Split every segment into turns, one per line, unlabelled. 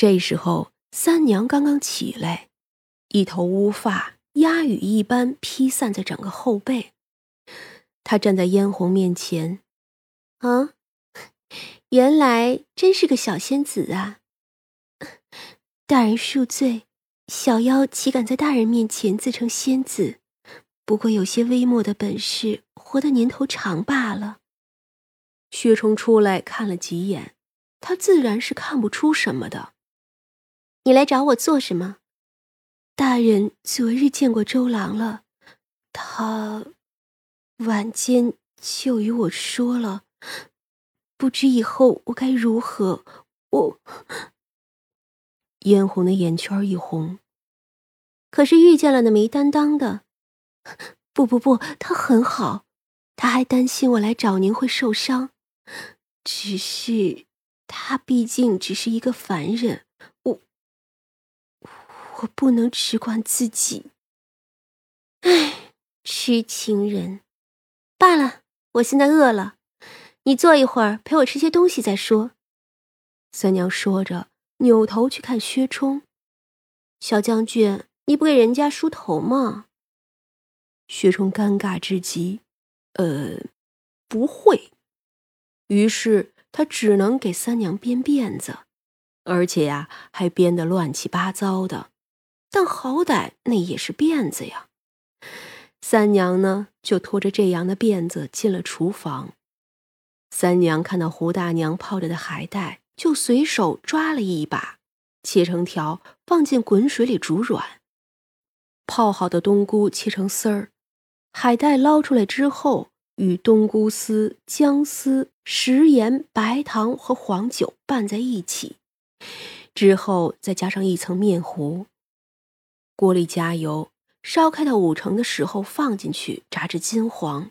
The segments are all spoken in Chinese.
这时候，三娘刚刚起来，一头乌发鸦羽一般披散在整个后背。她站在嫣红面前，
啊，原来真是个小仙子啊！大人恕罪，小妖岂敢在大人面前自称仙子？不过有些微末的本事，活的年头长罢了。
薛冲出来看了几眼，他自然是看不出什么的。
你来找我做什么？
大人昨日见过周郎了，他晚间就与我说了，不知以后我该如何。我
嫣红的眼圈一红。
可是遇见了那没担当的，
不不不，他很好，他还担心我来找您会受伤，只是他毕竟只是一个凡人。我不能只管自己。
唉，痴情人，罢了。我现在饿了，你坐一会儿，陪我吃些东西再说。
三娘说着，扭头去看薛冲。
小将军，你不给人家梳头吗？
薛冲尴尬至极，呃，不会。于是他只能给三娘编辫子，而且呀，还编得乱七八糟的。但好歹那也是辫子呀。三娘呢，就拖着这样的辫子进了厨房。三娘看到胡大娘泡着的海带，就随手抓了一把，切成条，放进滚水里煮软。泡好的冬菇切成丝儿，海带捞出来之后，与冬菇丝、姜丝、食盐、白糖和黄酒拌在一起，之后再加上一层面糊。锅里加油，烧开到五成的时候放进去，炸至金黄，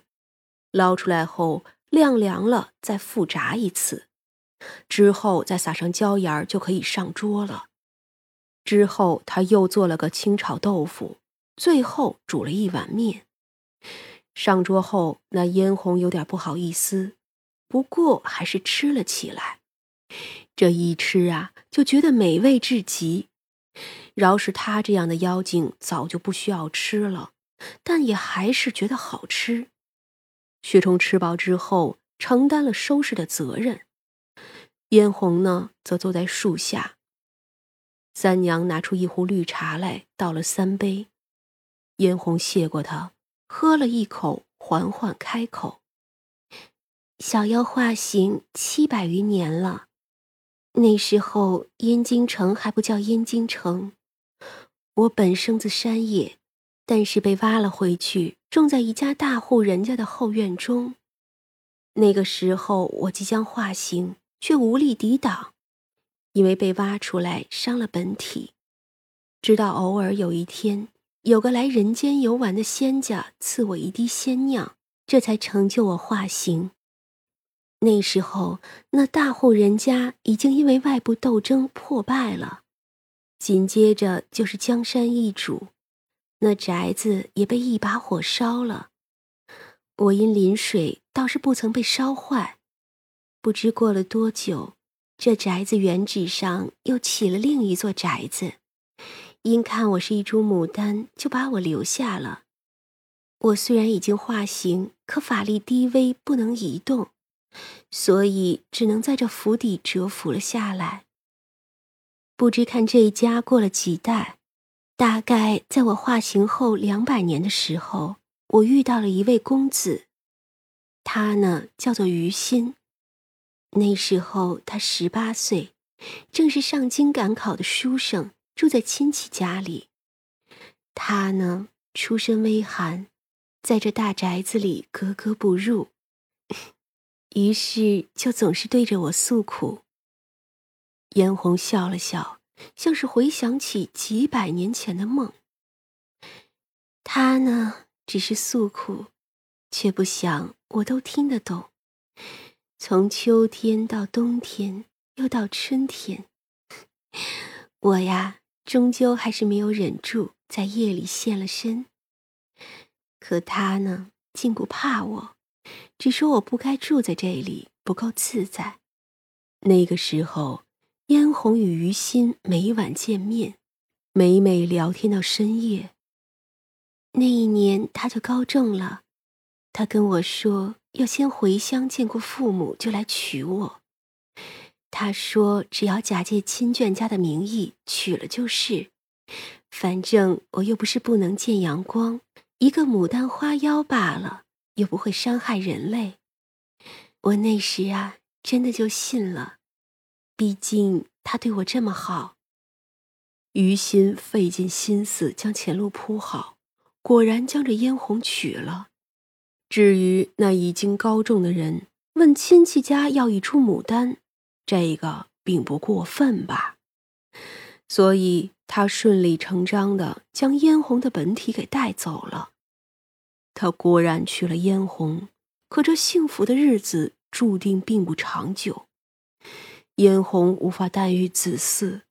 捞出来后晾凉了，再复炸一次，之后再撒上椒盐就可以上桌了。之后他又做了个清炒豆腐，最后煮了一碗面。上桌后，那嫣红有点不好意思，不过还是吃了起来。这一吃啊，就觉得美味至极。饶是他这样的妖精，早就不需要吃了，但也还是觉得好吃。薛冲吃饱之后，承担了收拾的责任。嫣红呢，则坐在树下。三娘拿出一壶绿茶来，倒了三杯。嫣红谢过他，喝了一口，缓缓开口：“
小妖化形七百余年了。”那时候，燕京城还不叫燕京城。我本生自山野，但是被挖了回去，种在一家大户人家的后院中。那个时候，我即将化形，却无力抵挡，因为被挖出来伤了本体。直到偶尔有一天，有个来人间游玩的仙家赐我一滴仙酿，这才成就我化形。那时候，那大户人家已经因为外部斗争破败了，紧接着就是江山易主，那宅子也被一把火烧了。我因临水，倒是不曾被烧坏。不知过了多久，这宅子原址上又起了另一座宅子，因看我是一株牡丹，就把我留下了。我虽然已经化形，可法力低微，不能移动。所以只能在这府邸蛰伏了下来。不知看这一家过了几代，大概在我化形后两百年的时候，我遇到了一位公子，他呢叫做于心。那时候他十八岁，正是上京赶考的书生，住在亲戚家里。他呢出身微寒，在这大宅子里格格不入。于是就总是对着我诉苦。嫣红笑了笑，像是回想起几百年前的梦。他呢，只是诉苦，却不想我都听得懂。从秋天到冬天，又到春天，我呀，终究还是没有忍住，在夜里现了身。可他呢，竟不怕我。只说我不该住在这里，不够自在。那个时候，
嫣红与于心每晚见面，每每聊天到深夜。
那一年他就高中了，他跟我说要先回乡见过父母，就来娶我。他说只要假借亲眷家的名义娶了就是，反正我又不是不能见阳光，一个牡丹花妖罢了，又不会伤害人类。我那时啊，真的就信了。毕竟他对我这么好，
于心费尽心思将前路铺好，果然将这嫣红娶了。至于那已经高中的人问亲戚家要一株牡丹，这个并不过分吧？所以他顺理成章的将嫣红的本体给带走了。他果然娶了嫣红，可这幸福的日子注定并不长久。嫣红无法诞育子嗣，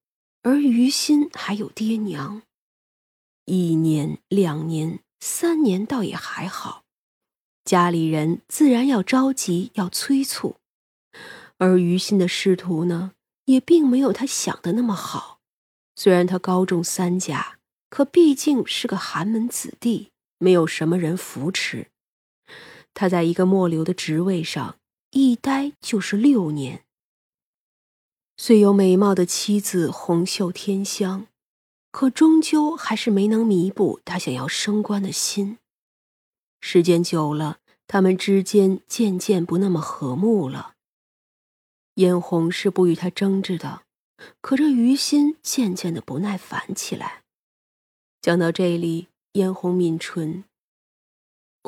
而于心还有爹娘。一年、两年、三年倒也还好，家里人自然要着急，要催促。而于心的仕途呢，也并没有他想的那么好。虽然他高中三甲，可毕竟是个寒门子弟，没有什么人扶持。他在一个末流的职位上一待就是六年。虽有美貌的妻子红袖添香，可终究还是没能弥补他想要升官的心。时间久了，他们之间渐渐不那么和睦了。嫣红是不与他争执的，可这于心渐渐的不耐烦起来。讲到这里，嫣红抿唇：“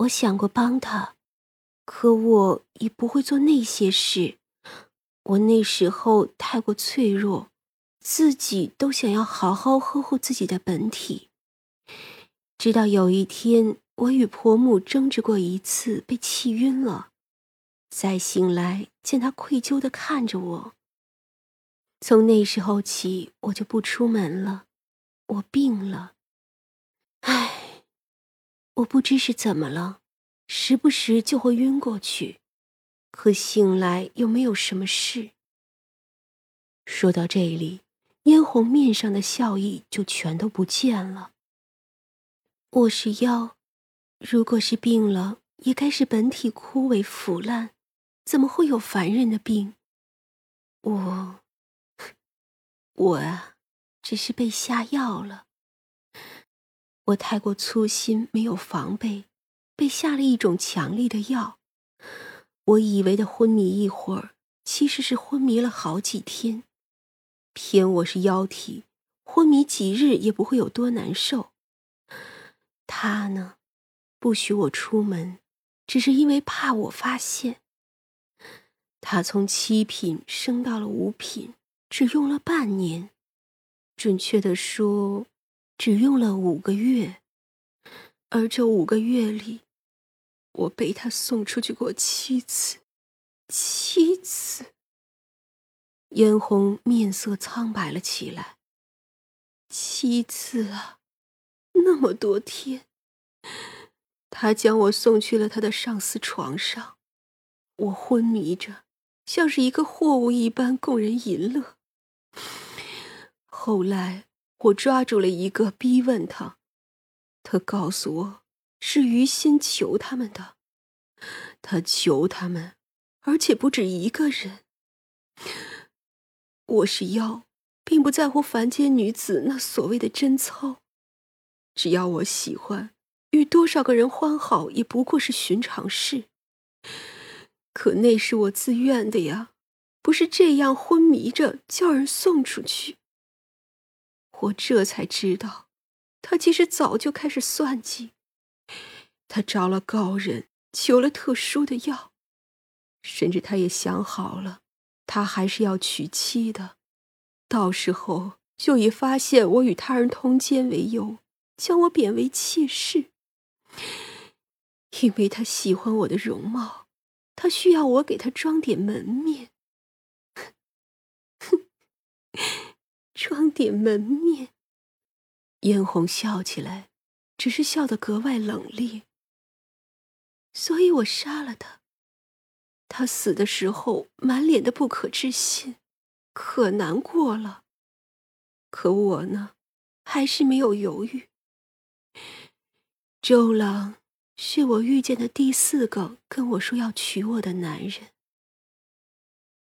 我想过帮他，可我已不会做那些事。”我那时候太过脆弱，自己都想要好好呵护自己的本体。直到有一天，我与婆母争执过一次，被气晕了。再醒来，见她愧疚的看着我。从那时候起，我就不出门了。我病了，唉，我不知是怎么了，时不时就会晕过去。可醒来又没有什么事。说到这里，嫣红面上的笑意就全都不见了。我是妖，如果是病了，也该是本体枯萎腐烂，怎么会有凡人的病？我，我啊，只是被下药了。我太过粗心，没有防备，被下了一种强力的药。我以为的昏迷一会儿，其实是昏迷了好几天。偏我是妖体，昏迷几日也不会有多难受。他呢，不许我出门，只是因为怕我发现。他从七品升到了五品，只用了半年，准确的说，只用了五个月。而这五个月里，我被他送出去过七次，七次。嫣红面色苍白了起来。七次啊，那么多天。他将我送去了他的上司床上，我昏迷着，像是一个货物一般供人淫乐。后来我抓住了一个，逼问他，他告诉我。是于心求他们的，他求他们，而且不止一个人。我是妖，并不在乎凡间女子那所谓的贞操，只要我喜欢，与多少个人欢好也不过是寻常事。可那是我自愿的呀，不是这样昏迷着叫人送出去。我这才知道，他其实早就开始算计。他找了高人，求了特殊的药，甚至他也想好了，他还是要娶妻的。到时候就以发现我与他人通奸为由，将我贬为妾室。因为他喜欢我的容貌，他需要我给他装点门面。哼，装点门面。嫣红笑起来，只是笑得格外冷冽。所以我杀了他。他死的时候满脸的不可置信，
可难过了。可我呢，还是没有犹豫。周郎是我遇见的第四个跟我说要娶我的男人。